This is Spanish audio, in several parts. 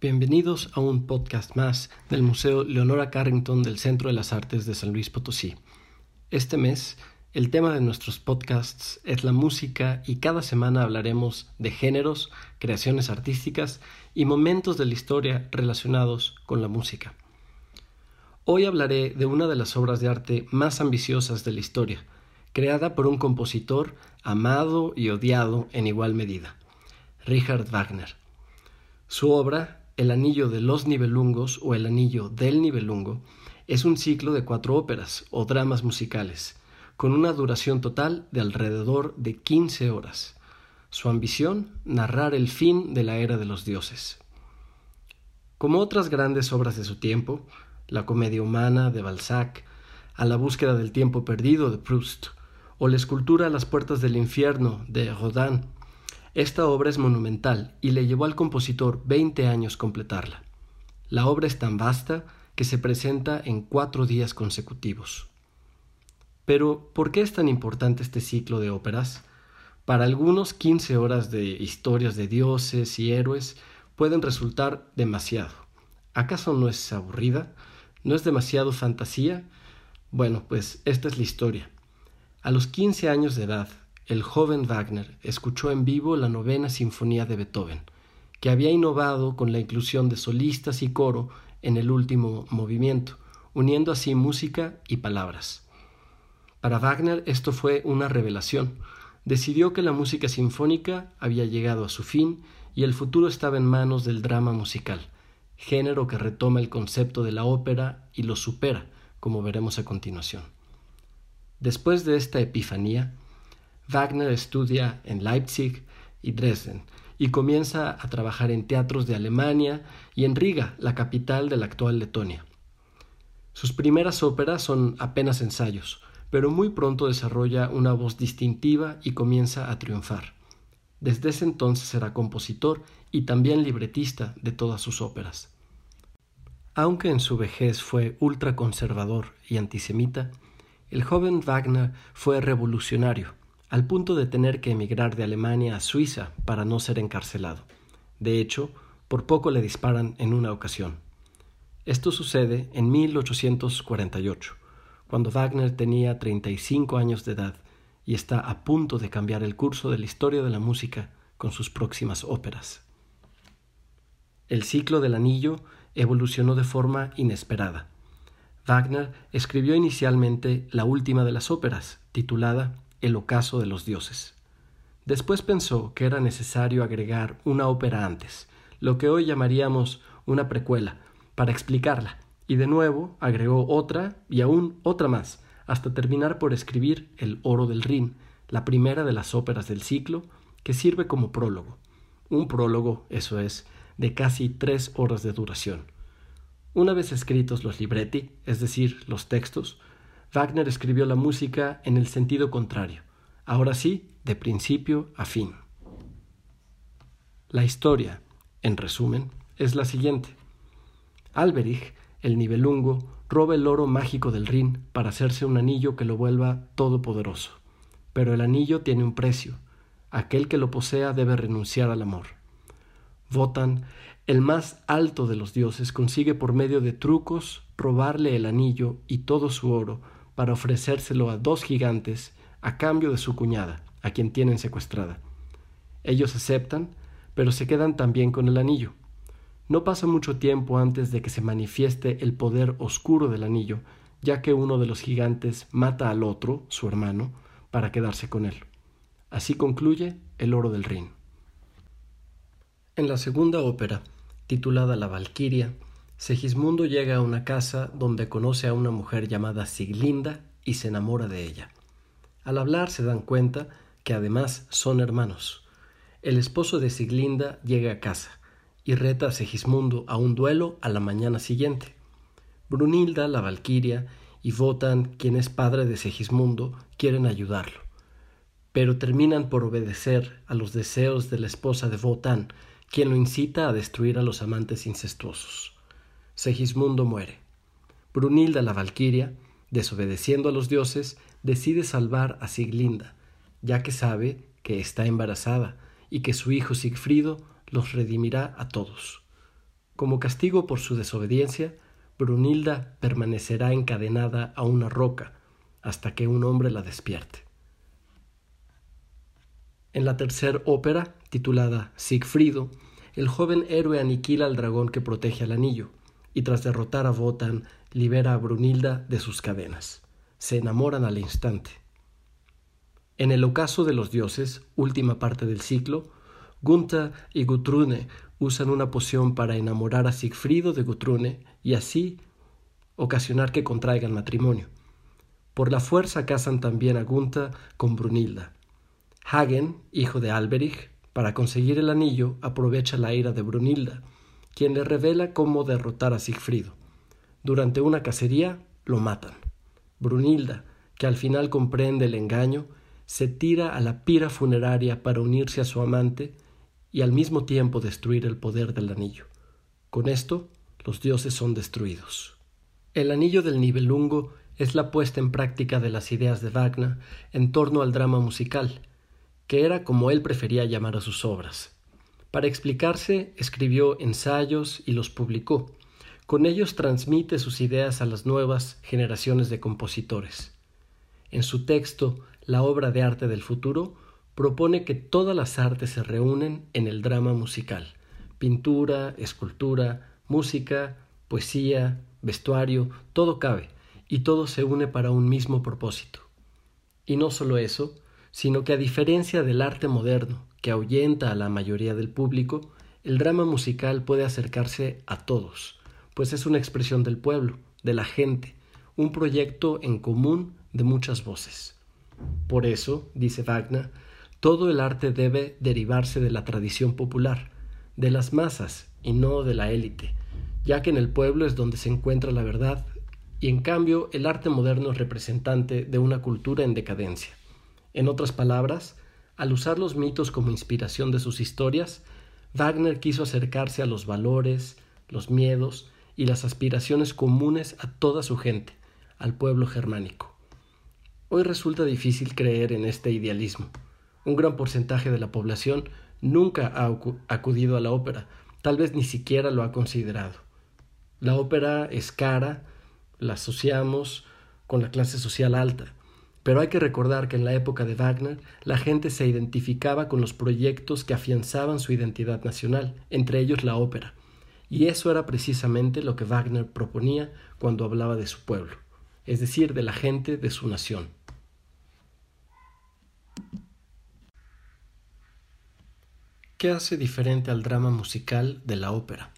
Bienvenidos a un podcast más del Museo Leonora Carrington del Centro de las Artes de San Luis Potosí. Este mes, el tema de nuestros podcasts es la música y cada semana hablaremos de géneros, creaciones artísticas y momentos de la historia relacionados con la música. Hoy hablaré de una de las obras de arte más ambiciosas de la historia, creada por un compositor amado y odiado en igual medida, Richard Wagner. Su obra, El Anillo de los Nibelungos o El Anillo del Nibelungo, es un ciclo de cuatro óperas o dramas musicales, con una duración total de alrededor de 15 horas. Su ambición, narrar el fin de la era de los dioses. Como otras grandes obras de su tiempo, La comedia humana de Balzac, A la búsqueda del tiempo perdido de Proust, o La escultura a las puertas del infierno de Rodin. Esta obra es monumental y le llevó al compositor veinte años completarla. La obra es tan vasta que se presenta en cuatro días consecutivos. Pero, ¿por qué es tan importante este ciclo de óperas? Para algunos, quince horas de historias de dioses y héroes pueden resultar demasiado. ¿Acaso no es aburrida? ¿No es demasiado fantasía? Bueno, pues esta es la historia. A los 15 años de edad, el joven Wagner escuchó en vivo la novena sinfonía de Beethoven, que había innovado con la inclusión de solistas y coro en el último movimiento, uniendo así música y palabras. Para Wagner esto fue una revelación. Decidió que la música sinfónica había llegado a su fin y el futuro estaba en manos del drama musical, género que retoma el concepto de la ópera y lo supera, como veremos a continuación. Después de esta epifanía, Wagner estudia en Leipzig y Dresden y comienza a trabajar en teatros de Alemania y en Riga, la capital de la actual Letonia. Sus primeras óperas son apenas ensayos, pero muy pronto desarrolla una voz distintiva y comienza a triunfar. Desde ese entonces será compositor y también libretista de todas sus óperas. Aunque en su vejez fue ultraconservador y antisemita, el joven Wagner fue revolucionario, al punto de tener que emigrar de Alemania a Suiza para no ser encarcelado. De hecho, por poco le disparan en una ocasión. Esto sucede en 1848, cuando Wagner tenía 35 años de edad y está a punto de cambiar el curso de la historia de la música con sus próximas óperas. El ciclo del anillo evolucionó de forma inesperada. Wagner escribió inicialmente la última de las óperas, titulada El ocaso de los dioses. Después pensó que era necesario agregar una ópera antes, lo que hoy llamaríamos una precuela, para explicarla, y de nuevo agregó otra y aún otra más, hasta terminar por escribir El oro del Rin, la primera de las óperas del ciclo, que sirve como prólogo. Un prólogo, eso es, de casi tres horas de duración una vez escritos los libretti, es decir, los textos, Wagner escribió la música en el sentido contrario, ahora sí, de principio a fin. La historia, en resumen, es la siguiente. Alberich, el nivelungo, roba el oro mágico del Rin para hacerse un anillo que lo vuelva todopoderoso. Pero el anillo tiene un precio. Aquel que lo posea debe renunciar al amor. Votan el más alto de los dioses consigue por medio de trucos robarle el anillo y todo su oro para ofrecérselo a dos gigantes a cambio de su cuñada, a quien tienen secuestrada. Ellos aceptan, pero se quedan también con el anillo. No pasa mucho tiempo antes de que se manifieste el poder oscuro del anillo, ya que uno de los gigantes mata al otro, su hermano, para quedarse con él. Así concluye el oro del Rin. En la segunda ópera, titulada La Valquiria, Segismundo llega a una casa donde conoce a una mujer llamada Siglinda y se enamora de ella. Al hablar se dan cuenta que además son hermanos. El esposo de Siglinda llega a casa y reta a Segismundo a un duelo a la mañana siguiente. Brunilda, la Valquiria, y Votan, quien es padre de Segismundo, quieren ayudarlo, pero terminan por obedecer a los deseos de la esposa de Votan, quien lo incita a destruir a los amantes incestuosos. Segismundo muere. Brunilda la Valquiria, desobedeciendo a los dioses, decide salvar a Siglinda, ya que sabe que está embarazada y que su hijo Sigfrido los redimirá a todos. Como castigo por su desobediencia, Brunilda permanecerá encadenada a una roca hasta que un hombre la despierte. En la tercera ópera, titulada Siegfriedo, el joven héroe aniquila al dragón que protege al anillo, y tras derrotar a Wotan, libera a Brunilda de sus cadenas. Se enamoran al instante. En el ocaso de los dioses, última parte del ciclo, Gunther y Gutrune usan una poción para enamorar a Siegfriedo de Gutrune y así ocasionar que contraigan matrimonio. Por la fuerza casan también a Gunther con Brunilda. Hagen, hijo de Alberich, para conseguir el anillo aprovecha la ira de Brunilda, quien le revela cómo derrotar a Siegfriedo. Durante una cacería lo matan. Brunilda, que al final comprende el engaño, se tira a la pira funeraria para unirse a su amante y al mismo tiempo destruir el poder del anillo. Con esto, los dioses son destruidos. El anillo del Nibelungo es la puesta en práctica de las ideas de Wagner en torno al drama musical, que era como él prefería llamar a sus obras. Para explicarse, escribió ensayos y los publicó. Con ellos transmite sus ideas a las nuevas generaciones de compositores. En su texto La obra de arte del futuro, propone que todas las artes se reúnen en el drama musical. Pintura, escultura, música, poesía, vestuario, todo cabe, y todo se une para un mismo propósito. Y no solo eso, sino que a diferencia del arte moderno, que ahuyenta a la mayoría del público, el drama musical puede acercarse a todos, pues es una expresión del pueblo, de la gente, un proyecto en común de muchas voces. Por eso, dice Wagner, todo el arte debe derivarse de la tradición popular, de las masas y no de la élite, ya que en el pueblo es donde se encuentra la verdad y en cambio el arte moderno es representante de una cultura en decadencia. En otras palabras, al usar los mitos como inspiración de sus historias, Wagner quiso acercarse a los valores, los miedos y las aspiraciones comunes a toda su gente, al pueblo germánico. Hoy resulta difícil creer en este idealismo. Un gran porcentaje de la población nunca ha acudido a la ópera, tal vez ni siquiera lo ha considerado. La ópera es cara, la asociamos con la clase social alta, pero hay que recordar que en la época de Wagner la gente se identificaba con los proyectos que afianzaban su identidad nacional, entre ellos la ópera, y eso era precisamente lo que Wagner proponía cuando hablaba de su pueblo, es decir, de la gente de su nación. ¿Qué hace diferente al drama musical de la ópera?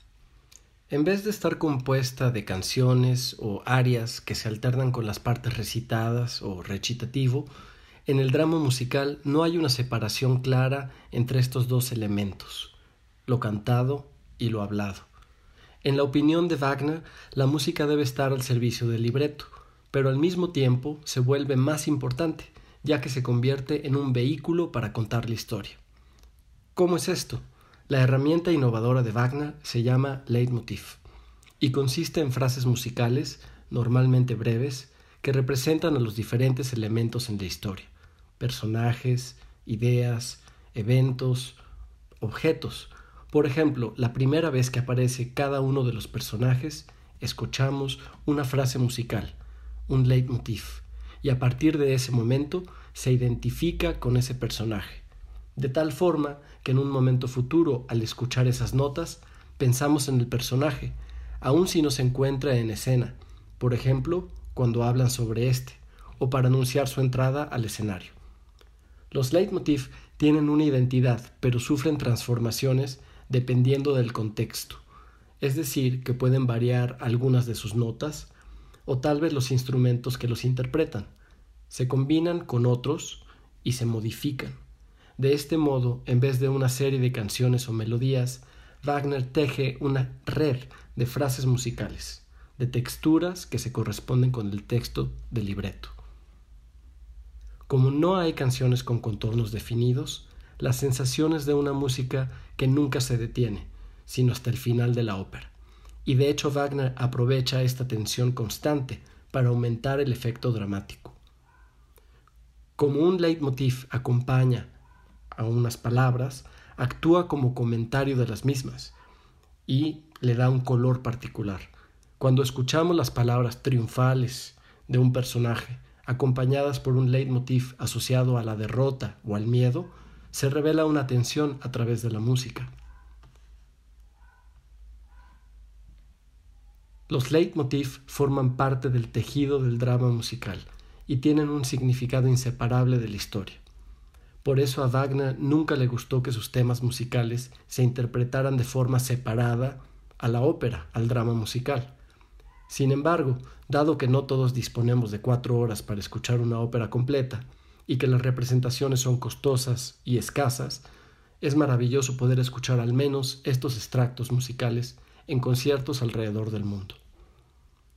En vez de estar compuesta de canciones o arias que se alternan con las partes recitadas o recitativo, en el drama musical no hay una separación clara entre estos dos elementos, lo cantado y lo hablado. En la opinión de Wagner, la música debe estar al servicio del libreto, pero al mismo tiempo se vuelve más importante, ya que se convierte en un vehículo para contar la historia. ¿Cómo es esto? La herramienta innovadora de Wagner se llama leitmotiv y consiste en frases musicales, normalmente breves, que representan a los diferentes elementos en la historia, personajes, ideas, eventos, objetos. Por ejemplo, la primera vez que aparece cada uno de los personajes, escuchamos una frase musical, un leitmotiv, y a partir de ese momento se identifica con ese personaje de tal forma que en un momento futuro, al escuchar esas notas, pensamos en el personaje, aun si no se encuentra en escena, por ejemplo, cuando hablan sobre éste, o para anunciar su entrada al escenario. Los leitmotiv tienen una identidad, pero sufren transformaciones dependiendo del contexto, es decir, que pueden variar algunas de sus notas, o tal vez los instrumentos que los interpretan. Se combinan con otros y se modifican. De este modo, en vez de una serie de canciones o melodías, Wagner teje una red de frases musicales, de texturas que se corresponden con el texto del libreto. Como no hay canciones con contornos definidos, la sensación es de una música que nunca se detiene, sino hasta el final de la ópera. Y de hecho Wagner aprovecha esta tensión constante para aumentar el efecto dramático. Como un leitmotiv acompaña a unas palabras, actúa como comentario de las mismas. y le da un color particular. Cuando escuchamos las palabras triunfales de un personaje, acompañadas por un leitmotiv asociado a la derrota o al miedo, se revela una tensión a través de la música. Los leitmotiv forman parte del tejido del drama musical y tienen un significado inseparable de la historia. Por eso a Wagner nunca le gustó que sus temas musicales se interpretaran de forma separada a la ópera, al drama musical. Sin embargo, dado que no todos disponemos de cuatro horas para escuchar una ópera completa y que las representaciones son costosas y escasas, es maravilloso poder escuchar al menos estos extractos musicales en conciertos alrededor del mundo.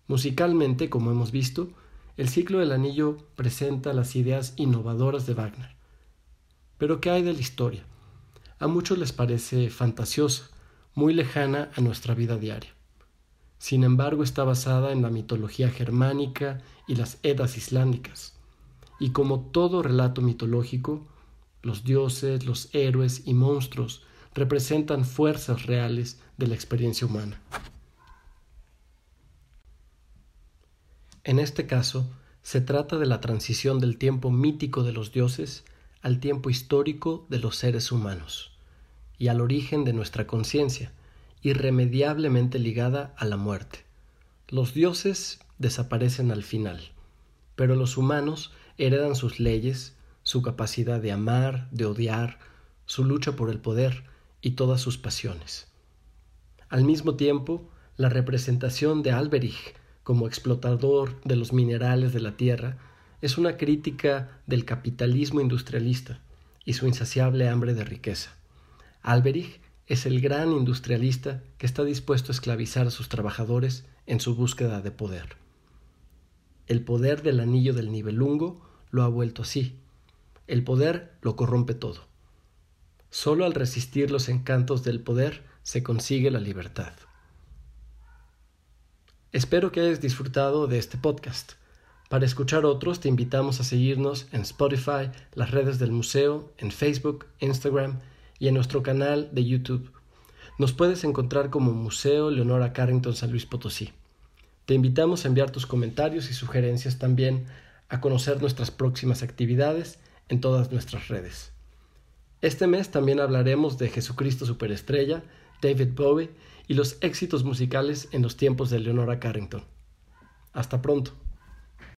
Musicalmente, como hemos visto, el ciclo del anillo presenta las ideas innovadoras de Wagner. Pero ¿qué hay de la historia? A muchos les parece fantasiosa, muy lejana a nuestra vida diaria. Sin embargo, está basada en la mitología germánica y las Edas islámicas. Y como todo relato mitológico, los dioses, los héroes y monstruos representan fuerzas reales de la experiencia humana. En este caso, se trata de la transición del tiempo mítico de los dioses al tiempo histórico de los seres humanos y al origen de nuestra conciencia, irremediablemente ligada a la muerte. Los dioses desaparecen al final, pero los humanos heredan sus leyes, su capacidad de amar, de odiar, su lucha por el poder y todas sus pasiones. Al mismo tiempo, la representación de Alberich como explotador de los minerales de la tierra es una crítica del capitalismo industrialista y su insaciable hambre de riqueza. Alberich es el gran industrialista que está dispuesto a esclavizar a sus trabajadores en su búsqueda de poder. El poder del anillo del nivelungo lo ha vuelto así. El poder lo corrompe todo. Solo al resistir los encantos del poder se consigue la libertad. Espero que hayas disfrutado de este podcast. Para escuchar otros te invitamos a seguirnos en Spotify, las redes del museo, en Facebook, Instagram y en nuestro canal de YouTube. Nos puedes encontrar como Museo Leonora Carrington San Luis Potosí. Te invitamos a enviar tus comentarios y sugerencias también a conocer nuestras próximas actividades en todas nuestras redes. Este mes también hablaremos de Jesucristo Superestrella, David Bowie y los éxitos musicales en los tiempos de Leonora Carrington. Hasta pronto.